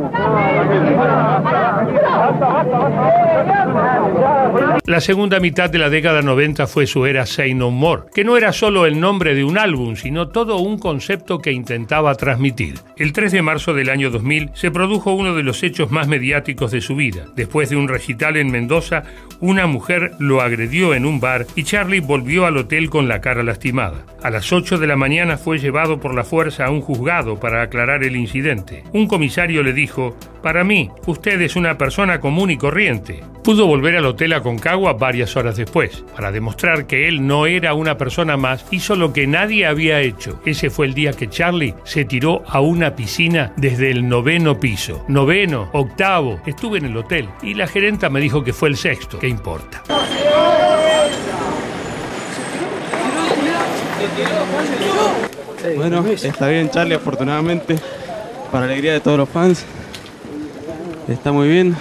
La segunda mitad de la década 90 fue su era Say No More, que no era solo el nombre de un álbum, sino todo un concepto que intentaba transmitir. El 3 de marzo del año 2000 se produjo uno de los hechos más mediáticos de su vida. Después de un recital en Mendoza, una mujer lo agredió en un bar y Charlie volvió al hotel con la cara lastimada. A las 8 de la mañana fue llevado por la fuerza a un juzgado para aclarar el incidente. Un comisario le dijo, para mí, usted es una persona común y corriente. Pudo volver al hotel Aconcagua varias horas después. Para demostrar que él no era una persona más, hizo lo que nadie había hecho. Ese fue el día que Charlie se tiró a una piscina desde el noveno piso. Noveno, octavo, estuve en el hotel y la gerenta me dijo que fue el sexto. ¿Qué importa? Bueno, está bien Charlie, afortunadamente, para alegría de todos los fans. Está muy bien.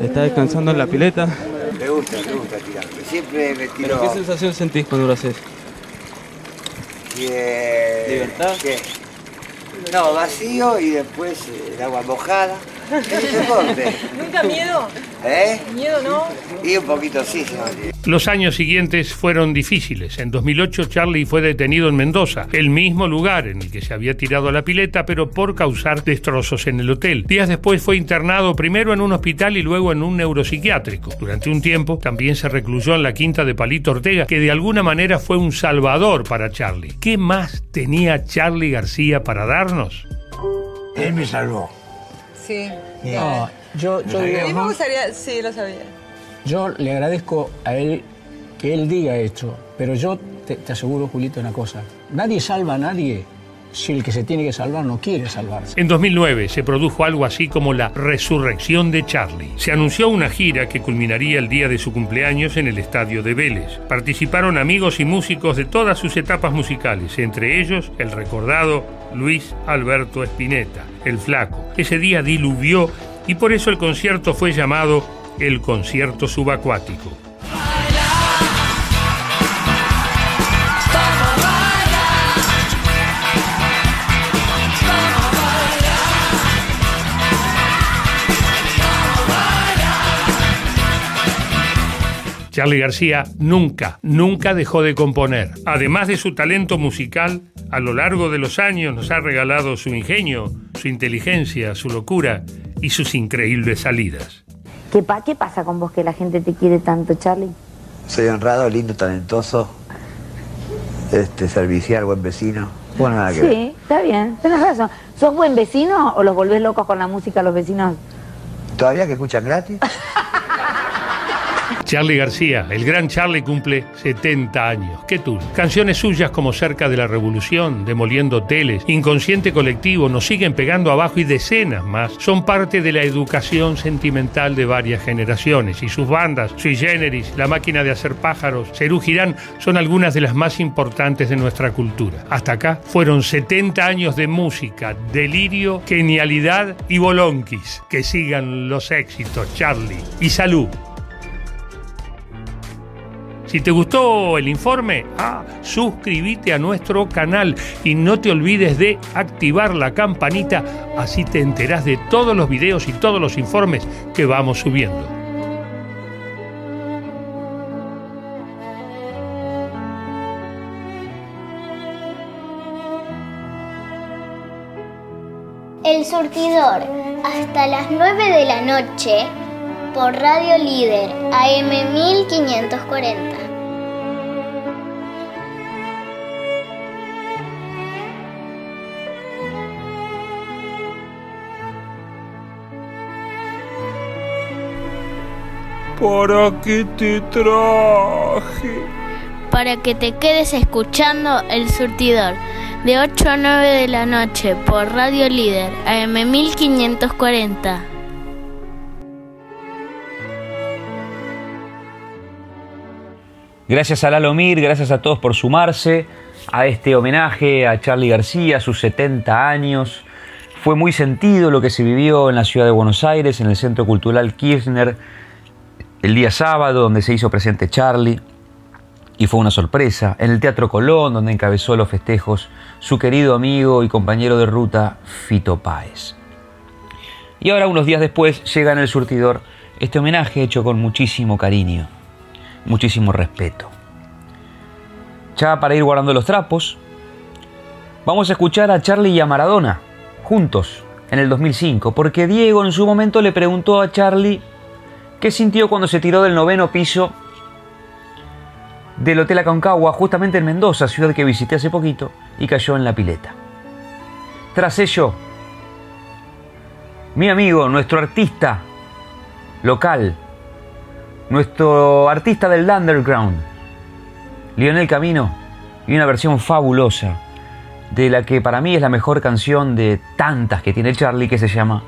Está descansando en la pileta. Me gusta, me gusta tirar. Siempre me tiro. ¿Pero qué sensación sentís cuando lo haces? que ¿Abierta? ¿Qué? No, vacío y después eh, el agua mojada. ¿Nunca miedo? ¿Eh? ¿Miedo no? Y un poquito sí, sí. Los años siguientes fueron difíciles. En 2008 Charlie fue detenido en Mendoza, el mismo lugar en el que se había tirado a la pileta, pero por causar destrozos en el hotel. Días después fue internado primero en un hospital y luego en un neuropsiquiátrico. Durante un tiempo también se recluyó en la quinta de Palito Ortega, que de alguna manera fue un salvador para Charlie. ¿Qué más tenía Charlie García para darnos? Él me salvó. Sí. No, yo, yo, A mí me gustaría, sí, lo sabía. yo le agradezco a él que él diga esto, pero yo te, te aseguro, Julito, una cosa. Nadie salva a nadie si el que se tiene que salvar no quiere salvarse. En 2009 se produjo algo así como la resurrección de Charlie. Se anunció una gira que culminaría el día de su cumpleaños en el estadio de Vélez. Participaron amigos y músicos de todas sus etapas musicales, entre ellos el recordado Luis Alberto Spinetta, el flaco. Ese día diluvió y por eso el concierto fue llamado el concierto subacuático. Charlie García nunca, nunca dejó de componer. Además de su talento musical, a lo largo de los años nos ha regalado su ingenio, su inteligencia, su locura y sus increíbles salidas. ¿Qué, pa- ¿Qué pasa con vos que la gente te quiere tanto, Charlie? Soy honrado, lindo, talentoso, este, servicial, buen vecino. Bueno, nada que ver. Sí, está bien, tenés razón. ¿Sos buen vecino o los volvés locos con la música los vecinos? ¿Todavía que escuchan gratis? Charlie García, el gran Charlie cumple 70 años. ¿Qué tú? Canciones suyas como Cerca de la Revolución, Demoliendo Hoteles, Inconsciente Colectivo nos siguen pegando abajo y decenas más son parte de la educación sentimental de varias generaciones y sus bandas, Sui Generis, La Máquina de Hacer Pájaros, Cerú Girán son algunas de las más importantes de nuestra cultura. Hasta acá fueron 70 años de música, delirio, genialidad y bolonquis. Que sigan los éxitos, Charlie. Y salud. Si te gustó el informe, ah, suscríbete a nuestro canal y no te olvides de activar la campanita, así te enterás de todos los videos y todos los informes que vamos subiendo. El surtidor, hasta las 9 de la noche, por Radio Líder, AM 1540. ¿Para qué te traje? Para que te quedes escuchando El surtidor, de 8 a 9 de la noche, por Radio Líder, AM 1540. Gracias a Lalo Mir, gracias a todos por sumarse a este homenaje a Charlie García, sus 70 años. Fue muy sentido lo que se vivió en la ciudad de Buenos Aires, en el Centro Cultural Kirchner, el día sábado, donde se hizo presente Charlie, y fue una sorpresa. En el Teatro Colón, donde encabezó los festejos su querido amigo y compañero de ruta, Fito Páez. Y ahora, unos días después, llega en el surtidor este homenaje hecho con muchísimo cariño, muchísimo respeto. Ya para ir guardando los trapos, vamos a escuchar a Charlie y a Maradona, juntos, en el 2005, porque Diego en su momento le preguntó a Charlie qué sintió cuando se tiró del noveno piso del Hotel Aconcagua, justamente en Mendoza, ciudad que visité hace poquito, y cayó en la pileta. Tras ello, mi amigo, nuestro artista local, nuestro artista del underground, Lionel Camino, y una versión fabulosa de la que para mí es la mejor canción de tantas que tiene Charlie, que se llama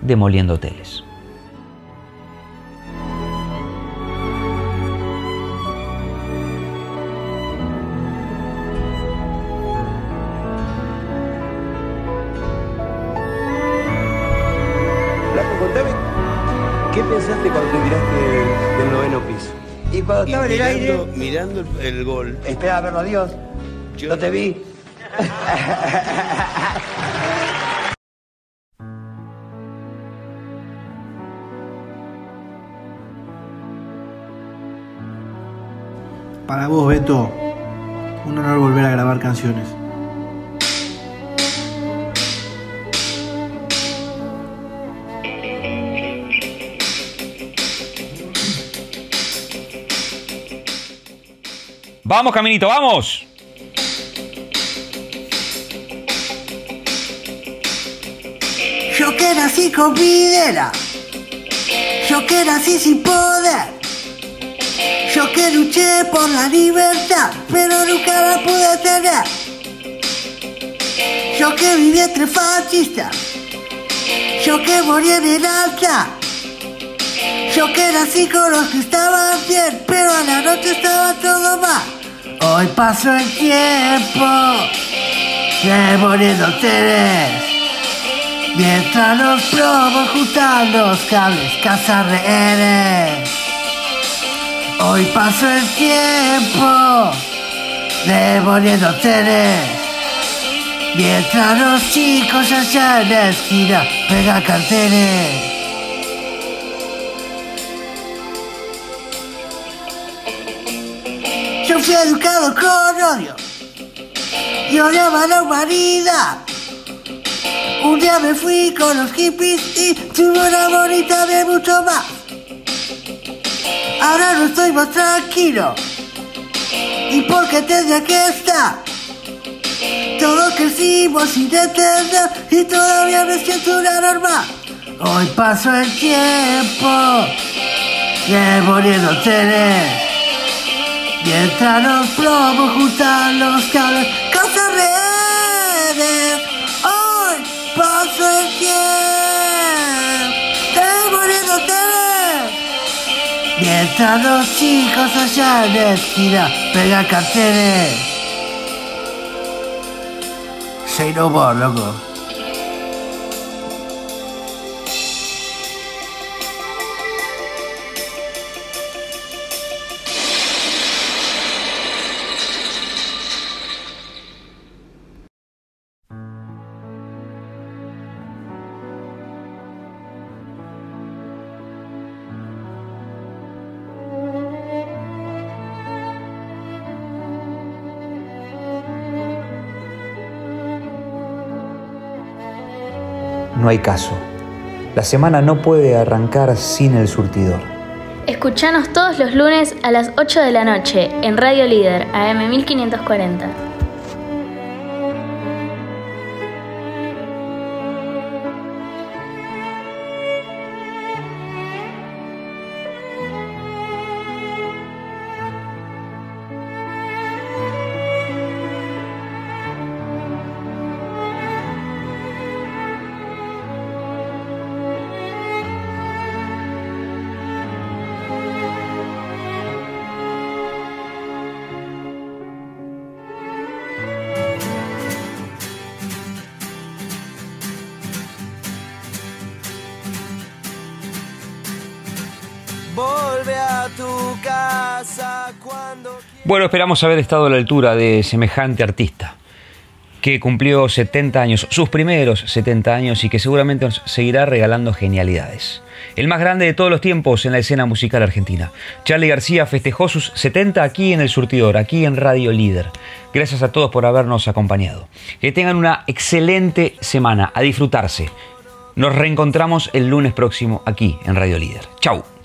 Demoliendo Hoteles. Mirando, el, el gol. Espera a verlo a Dios. No te vi. Para vos, Beto, un honor volver a grabar canciones. Vamos, Caminito, vamos. Yo que nací con videra, yo que nací sin poder, yo que luché por la libertad, pero nunca la pude tener. Yo que viví entre fascistas, yo que morí en el alta, yo que nací con los que estaban bien, pero a la noche estaba todo mal. Hoy pasó el tiempo, se muriendo ustedes. Mientras los probos juntan los cables, cazar. Hoy pasó el tiempo, devolviendo teles. Mientras los chicos allá en la esquina pegan carteles. Educado con odio y odiaba la humanidad. Un día me fui con los hippies y tuve una bonita de mucho más. Ahora no estoy más tranquilo. ¿Y por qué tendría que estar? Todos crecimos sin entender y todavía me siento una normal. Hoy pasó el tiempo, demoliendo teles. Mientras los plomos juntan los cables, cosas reales. Hoy pasó el tiempo, demoliendo teles. Mientras los chicos allá en la esquina pegan carteles. Say no more, loco. No hay caso. La semana no puede arrancar sin el surtidor. Escuchanos todos los lunes a las 8 de la noche en Radio Líder, AM 1540. Bueno, esperamos haber estado a la altura de semejante artista, que cumplió 70 años, sus primeros 70 años, y que seguramente nos seguirá regalando genialidades. El más grande de todos los tiempos en la escena musical argentina. Charlie García festejó sus 70 aquí en El Surtidor, aquí en Radio Líder. Gracias a todos por habernos acompañado. Que tengan una excelente semana, a disfrutarse. Nos reencontramos el lunes próximo aquí en Radio Líder. Chau.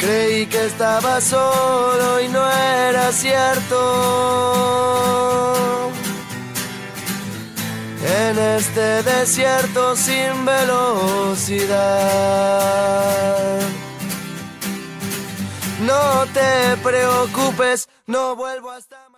Creí que estaba solo y no era cierto. En este desierto sin velocidad. No te preocupes, no vuelvo a estar.